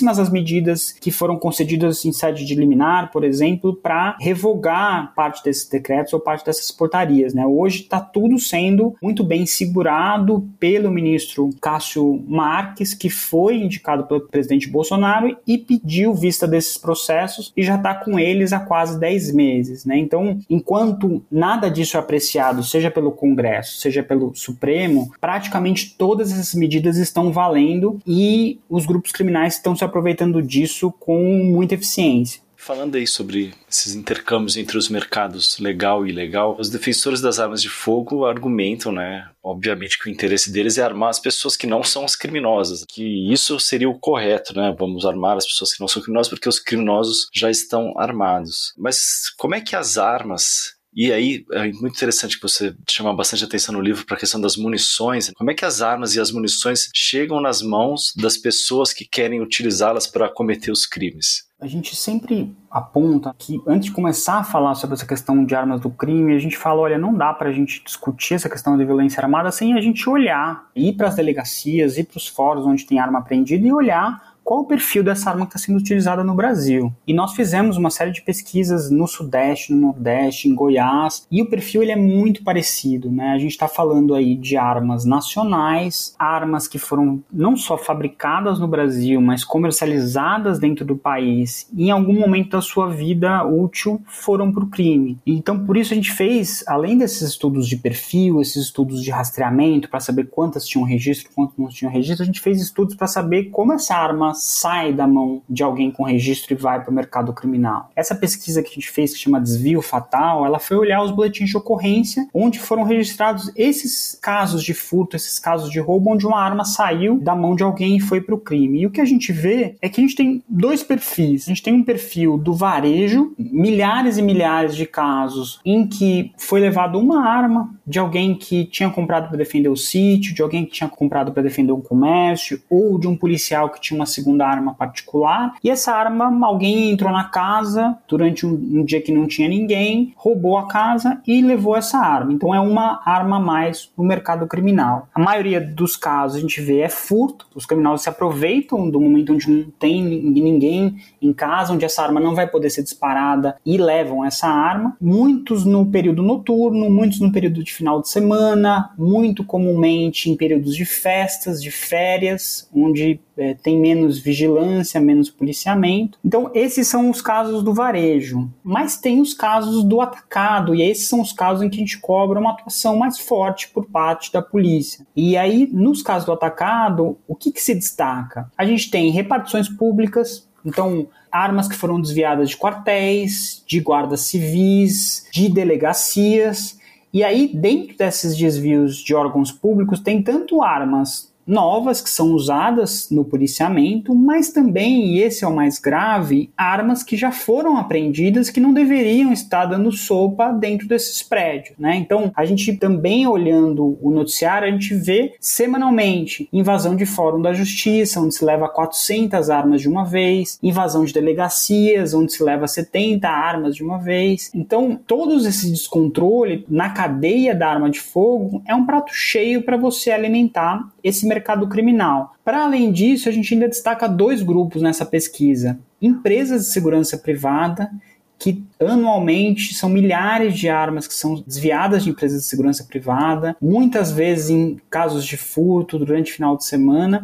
pouquíssimas as medidas que foram concedidas em sede de liminar, por exemplo, para revogar parte desses decretos ou parte dessas portarias, né? Hoje está tudo sendo muito bem segurado pelo ministro Cássio Marques, que foi indicado pelo presidente Bolsonaro e pediu vista desses processos e já está com eles há quase 10 meses. Né? Então, enquanto nada disso é apreciado, seja pelo Congresso, seja pelo Supremo, praticamente todas essas medidas estão valendo e os grupos criminais estão se aproveitando disso com muita eficiência. Falando aí sobre esses intercâmbios entre os mercados legal e ilegal, os defensores das armas de fogo argumentam, né, obviamente que o interesse deles é armar as pessoas que não são as criminosas, que isso seria o correto, né? Vamos armar as pessoas que não são criminosas porque os criminosos já estão armados. Mas como é que as armas e aí é muito interessante que você chama bastante atenção no livro para a questão das munições. Como é que as armas e as munições chegam nas mãos das pessoas que querem utilizá-las para cometer os crimes? A gente sempre aponta que antes de começar a falar sobre essa questão de armas do crime, a gente fala, olha, não dá para a gente discutir essa questão de violência armada sem a gente olhar, ir para as delegacias, ir para os fóruns onde tem arma apreendida e olhar qual o perfil dessa arma que está sendo utilizada no Brasil. E nós fizemos uma série de pesquisas no Sudeste, no Nordeste, em Goiás, e o perfil ele é muito parecido. Né? A gente está falando aí de armas nacionais, armas que foram não só fabricadas no Brasil, mas comercializadas dentro do país, e em algum momento da sua vida útil foram para o crime. Então, por isso a gente fez, além desses estudos de perfil, esses estudos de rastreamento, para saber quantas tinham registro, quantas não tinham registro, a gente fez estudos para saber como essa arma sai da mão de alguém com registro e vai para o mercado criminal. Essa pesquisa que a gente fez, que chama Desvio Fatal, ela foi olhar os boletins de ocorrência onde foram registrados esses casos de furto, esses casos de roubo, onde uma arma saiu da mão de alguém e foi para o crime. E o que a gente vê é que a gente tem dois perfis. A gente tem um perfil do varejo, milhares e milhares de casos em que foi levado uma arma de alguém que tinha comprado para defender o sítio, de alguém que tinha comprado para defender um comércio, ou de um policial que tinha uma segunda arma particular. E essa arma, alguém entrou na casa durante um, um dia que não tinha ninguém, roubou a casa e levou essa arma. Então é uma arma a mais no mercado criminal. A maioria dos casos a gente vê é furto, os criminosos se aproveitam do momento onde não tem ninguém em casa, onde essa arma não vai poder ser disparada e levam essa arma. Muitos no período noturno, muitos no período de final de semana, muito comumente em períodos de festas, de férias, onde é, tem menos vigilância, menos policiamento. Então, esses são os casos do varejo. Mas tem os casos do atacado, e esses são os casos em que a gente cobra uma atuação mais forte por parte da polícia. E aí, nos casos do atacado, o que, que se destaca? A gente tem repartições públicas, então, armas que foram desviadas de quartéis, de guardas civis, de delegacias. E aí, dentro desses desvios de órgãos públicos, tem tanto armas novas que são usadas no policiamento, mas também, e esse é o mais grave, armas que já foram apreendidas que não deveriam estar dando sopa dentro desses prédios, né? Então, a gente também olhando o noticiário, a gente vê semanalmente invasão de fórum da justiça, onde se leva 400 armas de uma vez, invasão de delegacias, onde se leva 70 armas de uma vez. Então, todos esses descontrole na cadeia da arma de fogo é um prato cheio para você alimentar esse mercado criminal. Para além disso, a gente ainda destaca dois grupos nessa pesquisa: empresas de segurança privada que anualmente são milhares de armas que são desviadas de empresas de segurança privada, muitas vezes em casos de furto durante o final de semana,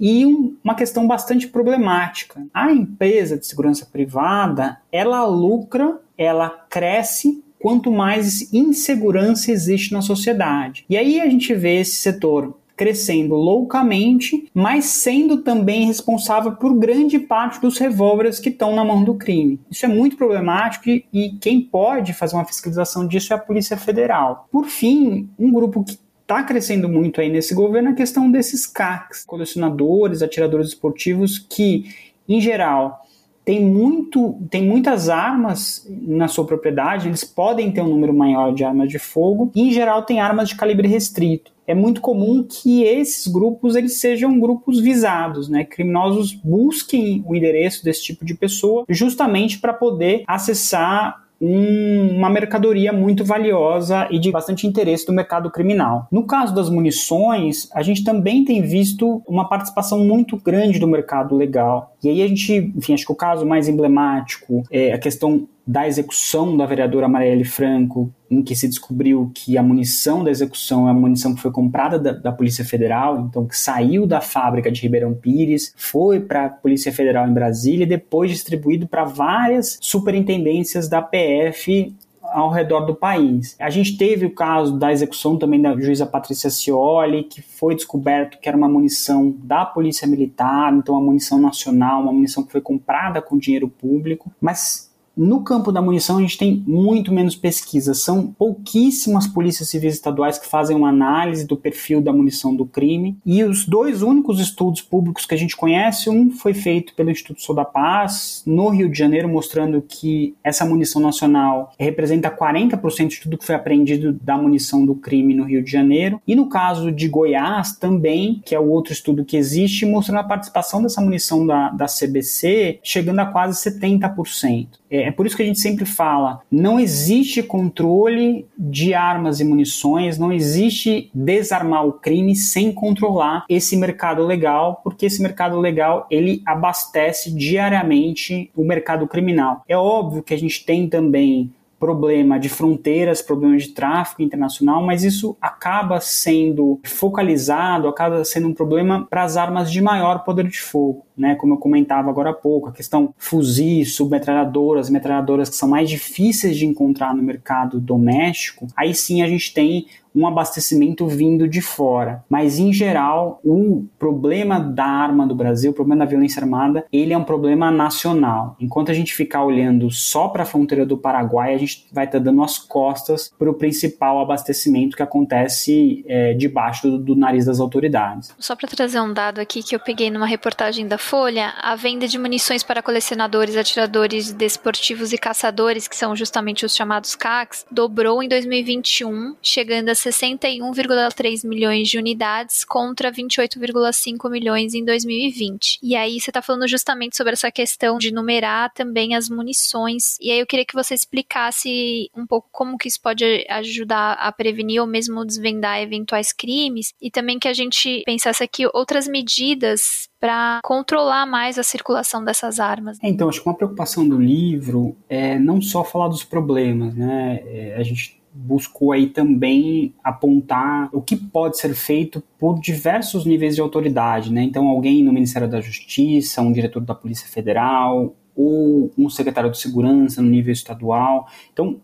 e uma questão bastante problemática. A empresa de segurança privada, ela lucra, ela cresce quanto mais insegurança existe na sociedade. E aí a gente vê esse setor crescendo loucamente, mas sendo também responsável por grande parte dos revólveres que estão na mão do crime. Isso é muito problemático e, quem pode fazer uma fiscalização disso é a Polícia Federal. Por fim, um grupo que está crescendo muito aí nesse governo é a questão desses CACs, colecionadores, atiradores esportivos, que, em geral, tem, muito, tem muitas armas na sua propriedade, eles podem ter um número maior de armas de fogo, e em geral tem armas de calibre restrito é muito comum que esses grupos eles sejam grupos visados, né? Criminosos busquem o endereço desse tipo de pessoa justamente para poder acessar um, uma mercadoria muito valiosa e de bastante interesse do mercado criminal. No caso das munições, a gente também tem visto uma participação muito grande do mercado legal. E aí a gente, enfim, acho que o caso mais emblemático é a questão da execução da vereadora Marielle Franco, em que se descobriu que a munição da execução é a munição que foi comprada da, da Polícia Federal, então que saiu da fábrica de Ribeirão Pires, foi para a Polícia Federal em Brasília e depois distribuído para várias superintendências da PF ao redor do país. A gente teve o caso da execução também da juíza Patrícia Cioli, que foi descoberto que era uma munição da Polícia Militar, então uma munição nacional, uma munição que foi comprada com dinheiro público, mas no campo da munição, a gente tem muito menos pesquisa. São pouquíssimas polícias civis estaduais que fazem uma análise do perfil da munição do crime. E os dois únicos estudos públicos que a gente conhece, um foi feito pelo Instituto Sou da Paz, no Rio de Janeiro, mostrando que essa munição nacional representa 40% de tudo que foi apreendido da munição do crime no Rio de Janeiro. E no caso de Goiás, também, que é o outro estudo que existe, mostrando a participação dessa munição da, da CBC chegando a quase 70%. É, é por isso que a gente sempre fala: não existe controle de armas e munições, não existe desarmar o crime sem controlar esse mercado legal, porque esse mercado legal ele abastece diariamente o mercado criminal. É óbvio que a gente tem também problema de fronteiras, problema de tráfico internacional, mas isso acaba sendo focalizado, acaba sendo um problema para as armas de maior poder de fogo. Né, como eu comentava agora há pouco, a questão fuzis, submetralhadoras, metralhadoras que são mais difíceis de encontrar no mercado doméstico, aí sim a gente tem um abastecimento vindo de fora. Mas em geral, o problema da arma do Brasil, o problema da violência armada, ele é um problema nacional. Enquanto a gente ficar olhando só para a fronteira do Paraguai, a gente vai estar tá dando as costas para o principal abastecimento que acontece é, debaixo do, do nariz das autoridades. Só para trazer um dado aqui que eu peguei numa reportagem da Folha, a venda de munições para colecionadores, atiradores desportivos e caçadores, que são justamente os chamados CACs, dobrou em 2021, chegando a 61,3 milhões de unidades contra 28,5 milhões em 2020. E aí você está falando justamente sobre essa questão de numerar também as munições. E aí eu queria que você explicasse um pouco como que isso pode ajudar a prevenir ou mesmo desvendar eventuais crimes e também que a gente pensasse aqui outras medidas para controlar mais a circulação dessas armas. Então, acho que uma preocupação do livro é não só falar dos problemas, né? É, a gente buscou aí também apontar o que pode ser feito por diversos níveis de autoridade, né? Então, alguém no Ministério da Justiça, um diretor da Polícia Federal, ou um secretário de segurança no nível estadual. Então,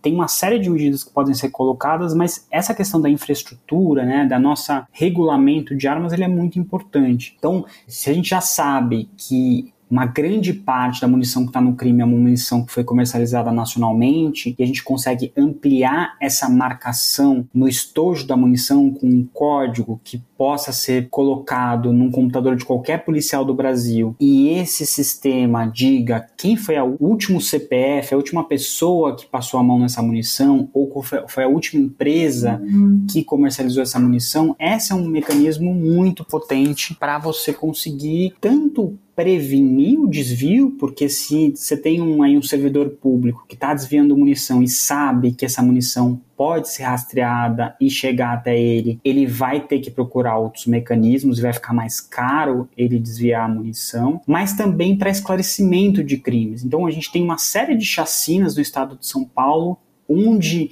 tem uma série de medidas que podem ser colocadas, mas essa questão da infraestrutura, né, da nossa regulamento de armas, ele é muito importante. Então, se a gente já sabe que uma grande parte da munição que está no crime é uma munição que foi comercializada nacionalmente e a gente consegue ampliar essa marcação no estojo da munição com um código que possa ser colocado num computador de qualquer policial do Brasil e esse sistema diga quem foi o último CPF, a última pessoa que passou a mão nessa munição ou foi a última empresa uhum. que comercializou essa munição, esse é um mecanismo muito potente para você conseguir tanto prevenir o desvio, porque se você tem um, aí um servidor público que está desviando munição e sabe que essa munição pode ser rastreada e chegar até ele, ele vai ter que procurar outros mecanismos e vai ficar mais caro ele desviar a munição, mas também para esclarecimento de crimes. Então a gente tem uma série de chacinas no estado de São Paulo onde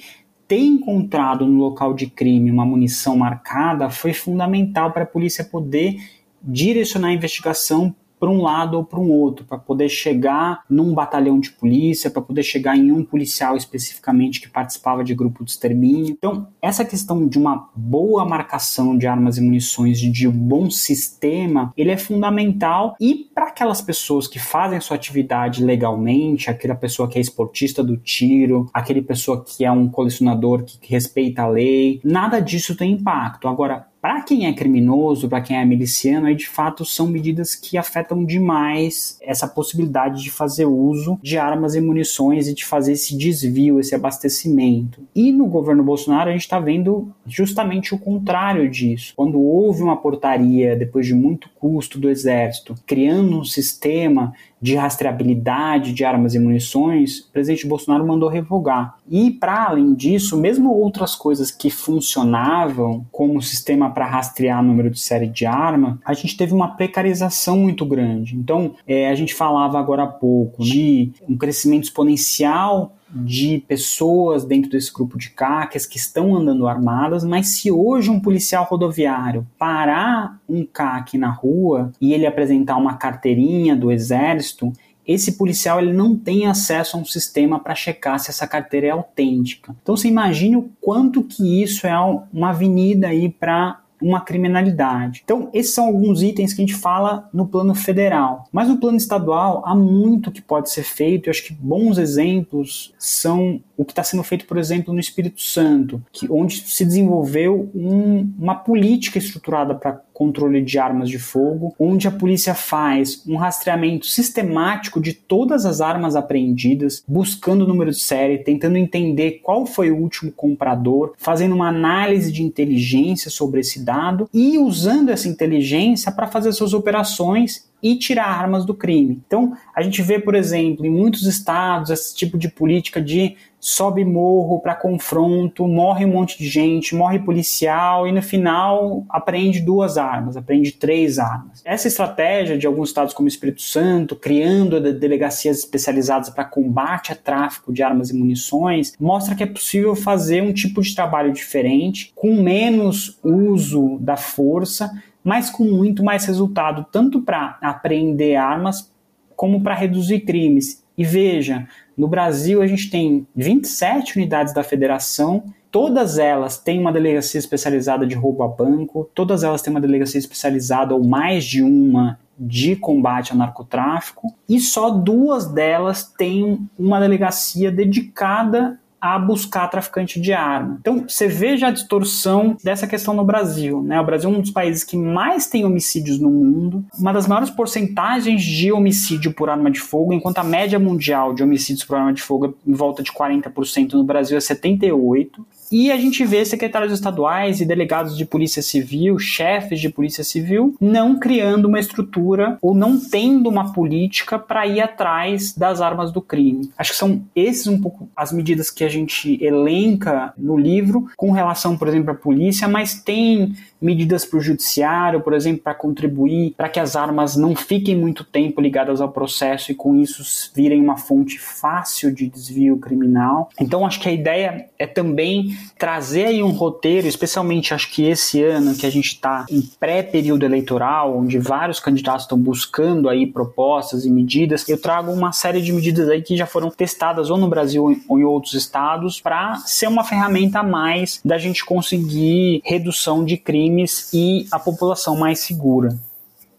ter encontrado no local de crime uma munição marcada foi fundamental para a polícia poder direcionar a investigação para um lado ou para um outro, para poder chegar num batalhão de polícia, para poder chegar em um policial especificamente que participava de grupo de extermínio. Então, essa questão de uma boa marcação de armas e munições, de um bom sistema, ele é fundamental e para aquelas pessoas que fazem sua atividade legalmente, aquela pessoa que é esportista do tiro, aquele pessoa que é um colecionador que respeita a lei, nada disso tem impacto. Agora, para quem é criminoso, para quem é miliciano, aí de fato são medidas que afetam demais essa possibilidade de fazer uso de armas e munições e de fazer esse desvio, esse abastecimento. E no governo Bolsonaro a gente está vendo justamente o contrário disso. Quando houve uma portaria, depois de muito custo do Exército, criando um sistema de rastreabilidade de armas e munições, o presidente Bolsonaro mandou revogar. E, para além disso, mesmo outras coisas que funcionavam, como o sistema para rastrear número de série de arma, a gente teve uma precarização muito grande. Então, é, a gente falava agora há pouco de um crescimento exponencial de pessoas dentro desse grupo de CACs que estão andando armadas, mas se hoje um policial rodoviário parar um CAC na rua e ele apresentar uma carteirinha do exército, esse policial ele não tem acesso a um sistema para checar se essa carteira é autêntica. Então você imagine o quanto que isso é uma avenida aí para uma criminalidade. Então, esses são alguns itens que a gente fala no plano federal. Mas no plano estadual, há muito que pode ser feito. Eu acho que bons exemplos são o que está sendo feito, por exemplo, no Espírito Santo, que, onde se desenvolveu um, uma política estruturada para controle de armas de fogo, onde a polícia faz um rastreamento sistemático de todas as armas apreendidas, buscando o número de série, tentando entender qual foi o último comprador, fazendo uma análise de inteligência sobre esse dado e usando essa inteligência para fazer suas operações e tirar armas do crime. Então, a gente vê, por exemplo, em muitos estados esse tipo de política de sobe morro para confronto, morre um monte de gente, morre policial e no final apreende duas armas, apreende três armas. Essa estratégia de alguns estados como Espírito Santo, criando delegacias especializadas para combate a tráfico de armas e munições, mostra que é possível fazer um tipo de trabalho diferente, com menos uso da força, mas com muito mais resultado, tanto para apreender armas como para reduzir crimes. E veja, no Brasil a gente tem 27 unidades da federação. Todas elas têm uma delegacia especializada de roubo a banco, todas elas têm uma delegacia especializada ou mais de uma de combate ao narcotráfico, e só duas delas têm uma delegacia dedicada a buscar traficante de arma. Então, você veja a distorção dessa questão no Brasil. Né? O Brasil é um dos países que mais tem homicídios no mundo, uma das maiores porcentagens de homicídio por arma de fogo, enquanto a média mundial de homicídios por arma de fogo é em volta de 40%, no Brasil é 78%. E a gente vê secretários estaduais e delegados de polícia civil, chefes de polícia civil, não criando uma estrutura ou não tendo uma política para ir atrás das armas do crime. Acho que são esses um pouco as medidas que a gente elenca no livro com relação, por exemplo, à polícia, mas tem medidas para o judiciário, por exemplo, para contribuir para que as armas não fiquem muito tempo ligadas ao processo e com isso virem uma fonte fácil de desvio criminal. Então acho que a ideia é também trazer aí um roteiro, especialmente acho que esse ano que a gente está em pré-período eleitoral, onde vários candidatos estão buscando aí propostas e medidas, eu trago uma série de medidas aí que já foram testadas ou no Brasil ou em outros estados para ser uma ferramenta a mais da gente conseguir redução de crimes e a população mais segura.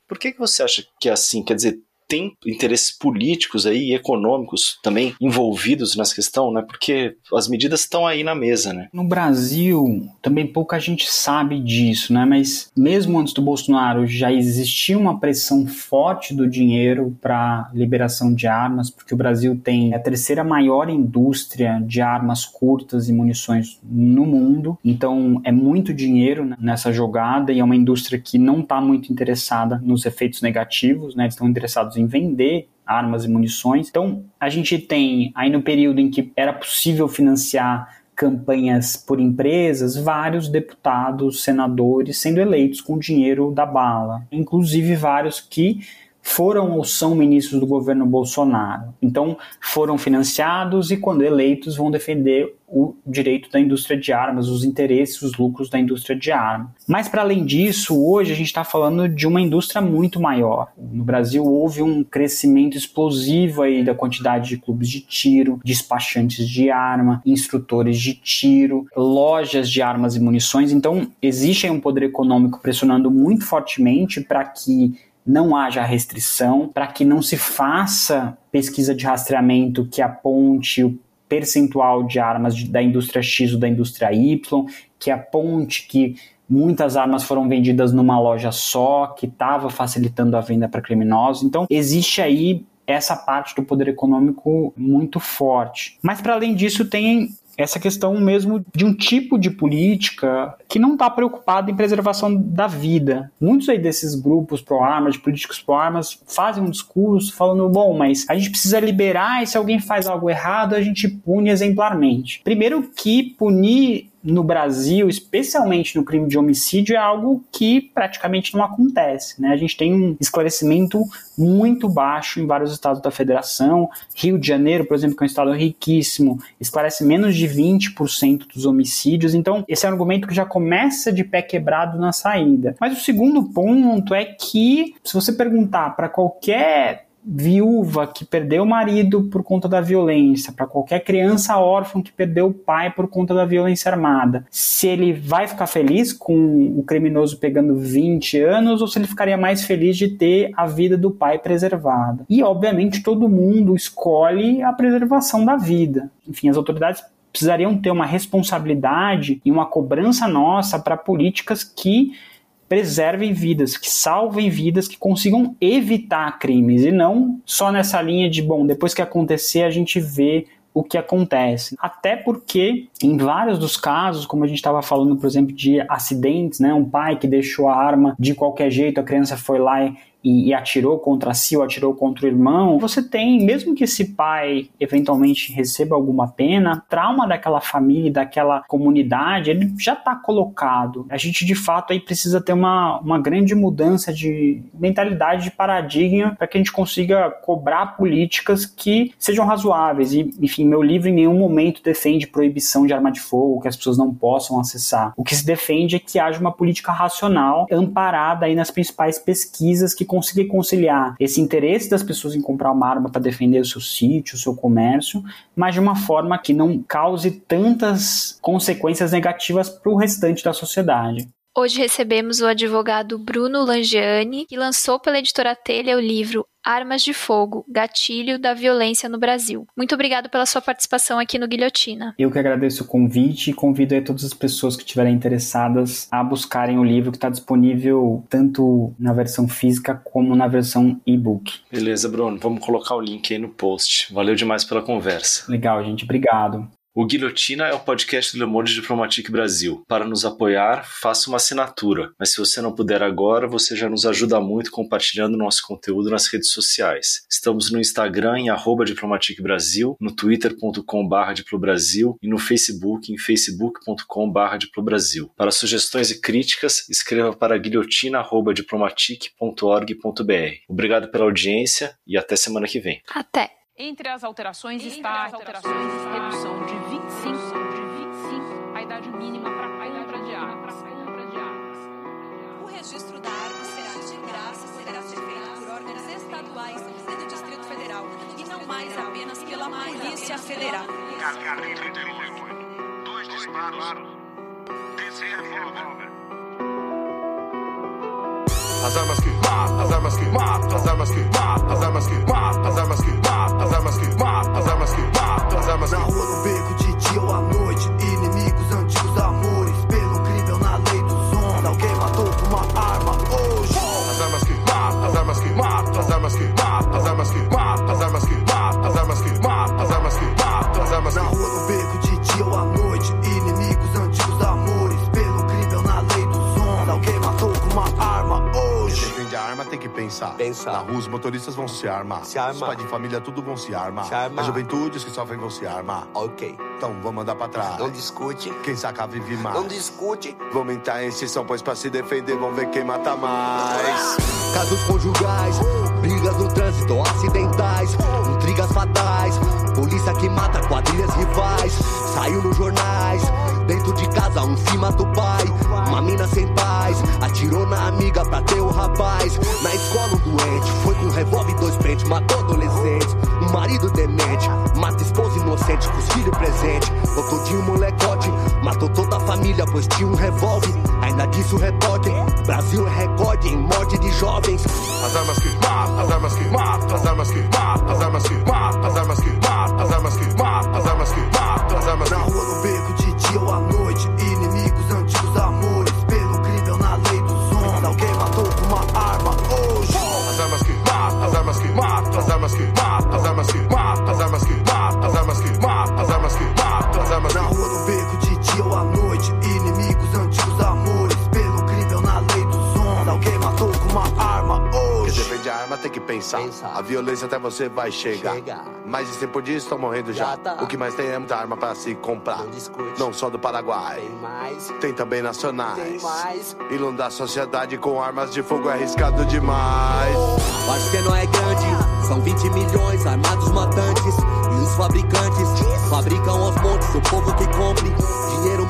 Por que, que você acha que é assim? Quer dizer, tem interesses políticos aí e econômicos também envolvidos nessa questão, né? Porque as medidas estão aí na mesa, né? No Brasil, também pouca gente sabe disso, né? Mas mesmo antes do Bolsonaro já existia uma pressão forte do dinheiro para liberação de armas, porque o Brasil tem a terceira maior indústria de armas curtas e munições no mundo. Então é muito dinheiro nessa jogada e é uma indústria que não está muito interessada nos efeitos negativos, né? Eles estão interessados em vender armas e munições. Então, a gente tem aí no período em que era possível financiar campanhas por empresas, vários deputados, senadores sendo eleitos com dinheiro da bala, inclusive vários que foram ou são ministros do governo Bolsonaro. Então, foram financiados e, quando eleitos, vão defender o direito da indústria de armas, os interesses, os lucros da indústria de armas. Mas, para além disso, hoje a gente está falando de uma indústria muito maior. No Brasil, houve um crescimento explosivo aí da quantidade de clubes de tiro, despachantes de arma, instrutores de tiro, lojas de armas e munições. Então, existe aí um poder econômico pressionando muito fortemente para que não haja restrição, para que não se faça pesquisa de rastreamento que aponte o percentual de armas de, da indústria X ou da indústria Y, que aponte que muitas armas foram vendidas numa loja só, que estava facilitando a venda para criminosos. Então, existe aí essa parte do poder econômico muito forte. Mas, para além disso, tem essa questão mesmo de um tipo de política que não está preocupado em preservação da vida. Muitos aí desses grupos pró-armas, de políticos pró-armas, fazem um discurso falando, bom, mas a gente precisa liberar e se alguém faz algo errado, a gente pune exemplarmente. Primeiro que punir no Brasil, especialmente no crime de homicídio, é algo que praticamente não acontece. Né? A gente tem um esclarecimento muito baixo em vários estados da federação. Rio de Janeiro, por exemplo, que é um estado riquíssimo, esclarece menos de 20% dos homicídios. Então, esse é um argumento que já começa de pé quebrado na saída. Mas o segundo ponto é que, se você perguntar para qualquer viúva que perdeu o marido por conta da violência, para qualquer criança órfã que perdeu o pai por conta da violência armada, se ele vai ficar feliz com o criminoso pegando 20 anos ou se ele ficaria mais feliz de ter a vida do pai preservada. E obviamente todo mundo escolhe a preservação da vida. Enfim, as autoridades precisariam ter uma responsabilidade e uma cobrança nossa para políticas que preservem vidas, que salvem vidas, que consigam evitar crimes e não só nessa linha de, bom, depois que acontecer a gente vê o que acontece. Até porque, em vários dos casos, como a gente estava falando, por exemplo, de acidentes, né? Um pai que deixou a arma de qualquer jeito, a criança foi lá e e, atirou contra si ou atirou contra o irmão, você tem, mesmo que esse pai eventualmente receba alguma pena, trauma daquela família, daquela comunidade, ele já está colocado. A gente de fato aí precisa ter uma, uma grande mudança de mentalidade, de paradigma, para que a gente consiga cobrar políticas que sejam razoáveis. E, enfim, meu livro em nenhum momento defende proibição de arma de fogo, que as pessoas não possam acessar. O que se defende é que haja uma política racional, amparada aí nas principais pesquisas que conseguir conciliar esse interesse das pessoas em comprar uma arma para defender o seu sítio, o seu comércio, mas de uma forma que não cause tantas consequências negativas para o restante da sociedade. Hoje recebemos o advogado Bruno Langiani, que lançou pela editora Telha o livro Armas de Fogo, Gatilho da Violência no Brasil. Muito obrigado pela sua participação aqui no Guilhotina. Eu que agradeço o convite e convido aí todas as pessoas que estiverem interessadas a buscarem o livro que está disponível tanto na versão física como na versão e-book. Beleza, Bruno. Vamos colocar o link aí no post. Valeu demais pela conversa. Legal, gente. Obrigado. O Guilhotina é o podcast do Le Monde Diplomatique Brasil. Para nos apoiar, faça uma assinatura. Mas se você não puder agora, você já nos ajuda muito compartilhando nosso conteúdo nas redes sociais. Estamos no Instagram em arroba Diplomatique Brasil, no twitter.com.br Diplobrasil e no Facebook em facebook.com.br Diplobrasil. Para sugestões e críticas, escreva para guilhotina.diplomatique.org.br. Obrigado pela audiência e até semana que vem. Até! Entre as alterações Entre está as alterações, a redução de 25, de 25 a idade mínima para compra de armas. O registro da arma será de graça, poderá ser feito por órgãos estaduais e do Distrito Federal e não mais apenas pela Polícia Federal. HB 38, dois disparos, desse revólver. As armas que matam, as armas que matam, as armas que matam, as que pensar. Pensar. Na rua os motoristas vão se armar. Se armar. Os pais de família tudo vão se armar. Se armar. A juventude os que sofrem vão se armar. Ok. Então vamos andar pra trás. Não discute. Quem saca vive mais. Não discute. Vamos entrar em extinção, pois pra se defender vão ver quem mata mais. Casos conjugais, brigas no trânsito, acidentais, intrigas fatais, polícia que mata quadrilhas rivais. Saiu nos jornais, dentro de casa um se mata o pai. Uma mina sem paz, atirou na amiga pra ter o rapaz. Na escola um doente, foi com um revólver dois pentes, matou adolescente. Um marido demente, mata esposa inocente com os filhos presentes. Botou de um molecote, matou toda a família, pois tinha um revólver. Ainda disse o repórter, Brasil é recorde em morte de jovens. As armas que matam, as armas que matam, as armas que matam, pensar. Pensar. A violência até você vai chegar. Mais de 100 por dia estão morrendo já. Já tá. O que mais tem é muita arma pra se comprar. Não. Não só do Paraguai. Tem mais. Tem também nacionais. Tem mais. Inundar a sociedade com armas de fogo é arriscado demais. O arsenal é grande, são 20 milhões armados matantes. E os fabricantes fabricam aos montes o povo que compre. Dinheiro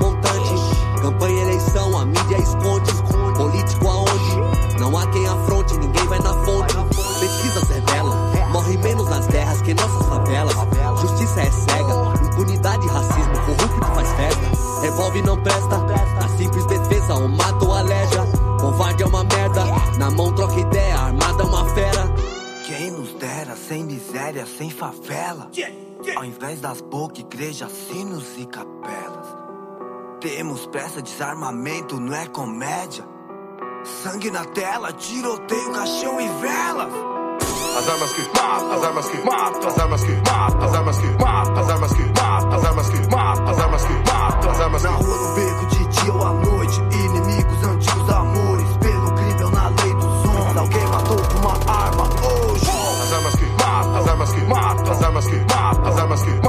miséria, sem favela. Ao invés das bocas, igrejas, sinos e capelas. Temos pressa, desarmamento, não é comédia. Sangue na tela, tiroteio, caixão e velas. As armas que matam, as armas que matam, as armas que matam, as armas que matam, as armas que matam, as armas que matam, as armas que matam, as armas que Na rua, no beco, de dia ou à noite, inimigos, basket.